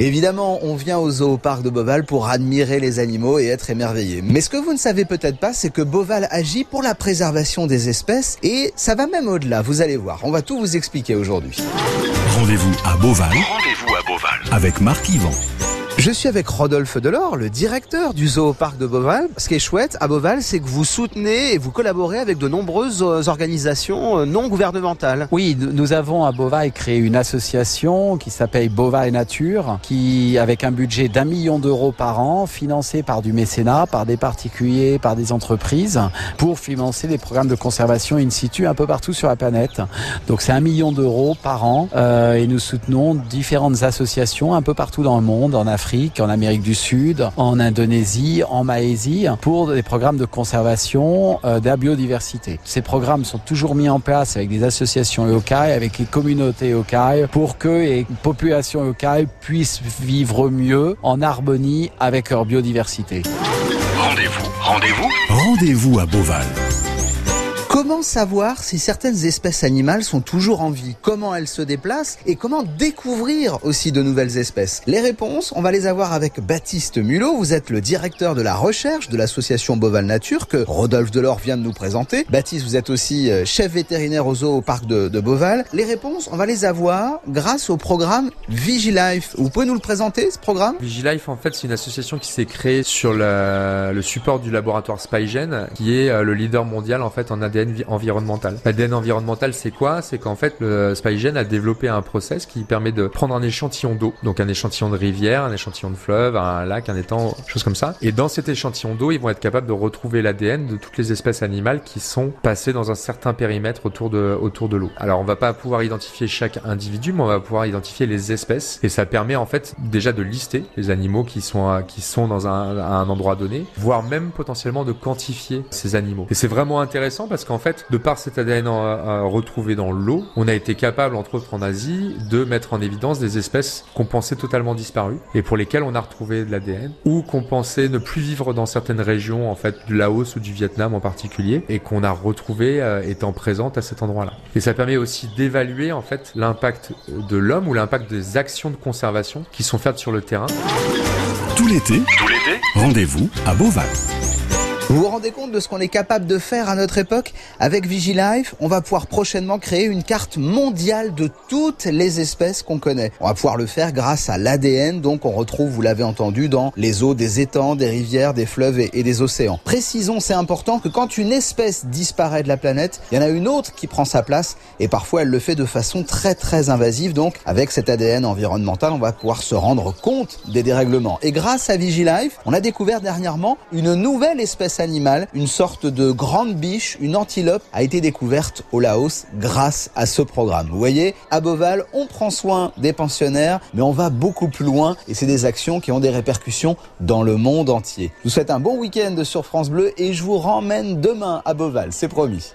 Évidemment, on vient au zoo parc de Beauval pour admirer les animaux et être émerveillé. Mais ce que vous ne savez peut-être pas, c'est que Beauval agit pour la préservation des espèces et ça va même au-delà, vous allez voir. On va tout vous expliquer aujourd'hui. Rendez-vous à Beauval. Rendez-vous à Beauval avec Marc Yvan. Je suis avec Rodolphe Delors, le directeur du zoo parc de Beauval. Ce qui est chouette à Beauval, c'est que vous soutenez et vous collaborez avec de nombreuses euh, organisations euh, non gouvernementales. Oui, nous avons à Beauval créé une association qui s'appelle Beauval Nature, qui avec un budget d'un million d'euros par an, financé par du mécénat, par des particuliers, par des entreprises, pour financer des programmes de conservation in situ un peu partout sur la planète. Donc c'est un million d'euros par an euh, et nous soutenons différentes associations un peu partout dans le monde, en Afrique en Amérique du Sud, en Indonésie, en Malaisie, pour des programmes de conservation euh, de la biodiversité. Ces programmes sont toujours mis en place avec des associations locales, avec les communautés locales, pour que les populations locales puissent vivre mieux en harmonie avec leur biodiversité. Rendez-vous, rendez-vous, rendez-vous à Beauval. Comment savoir si certaines espèces animales sont toujours en vie? Comment elles se déplacent? Et comment découvrir aussi de nouvelles espèces? Les réponses, on va les avoir avec Baptiste Mulot. Vous êtes le directeur de la recherche de l'association Boval Nature que Rodolphe Delors vient de nous présenter. Baptiste, vous êtes aussi euh, chef vétérinaire au zoo au parc de, de Beauval. Les réponses, on va les avoir grâce au programme Vigilife. Vous pouvez nous le présenter, ce programme? Vigilife, en fait, c'est une association qui s'est créée sur le support du laboratoire Spygen, qui est euh, le leader mondial en fait en ADN environnemental. L'ADN environnemental, c'est quoi? C'est qu'en fait, le Spygen a développé un process qui permet de prendre un échantillon d'eau, donc un échantillon de rivière, un échantillon de fleuve, un lac, un étang, choses comme ça. Et dans cet échantillon d'eau, ils vont être capables de retrouver l'ADN de toutes les espèces animales qui sont passées dans un certain périmètre autour de, autour de l'eau. Alors, on va pas pouvoir identifier chaque individu, mais on va pouvoir identifier les espèces. Et ça permet en fait déjà de lister les animaux qui sont, qui sont dans un, un endroit donné, voire même potentiellement de quantifier ces animaux. Et c'est vraiment intéressant parce qu'en en fait, de par cet ADN retrouvé dans l'eau, on a été capable, entre autres en Asie, de mettre en évidence des espèces qu'on pensait totalement disparues et pour lesquelles on a retrouvé de l'ADN ou qu'on pensait ne plus vivre dans certaines régions, en fait, du Laos ou du Vietnam en particulier, et qu'on a retrouvé euh, étant présentes à cet endroit-là. Et ça permet aussi d'évaluer, en fait, l'impact de l'homme ou l'impact des actions de conservation qui sont faites sur le terrain. Tout l'été, tout l'été, rendez-vous à Beauval. Vous vous rendez compte de ce qu'on est capable de faire à notre époque Avec Vigilife, on va pouvoir prochainement créer une carte mondiale de toutes les espèces qu'on connaît. On va pouvoir le faire grâce à l'ADN, donc on retrouve, vous l'avez entendu, dans les eaux des étangs, des rivières, des fleuves et, des océans. Précisons, c'est important que quand une espèce disparaît de la planète, il y en a une autre qui prend sa place et parfois elle le fait de façon très très invasive. Donc avec cet ADN environnemental, on va pouvoir se rendre compte des dérèglements. Et grâce à Vigilife, on a découvert dernièrement une nouvelle espèce une sorte de grande biche, une antilope, a été découverte au Laos grâce à ce programme. Vous voyez, à Beauval, on prend soin des pensionnaires, mais on va beaucoup plus loin et c'est des actions qui ont des répercussions dans le monde entier. Je vous souhaite un bon week-end sur France Bleu et je vous ramène demain à Beauval, c'est promis.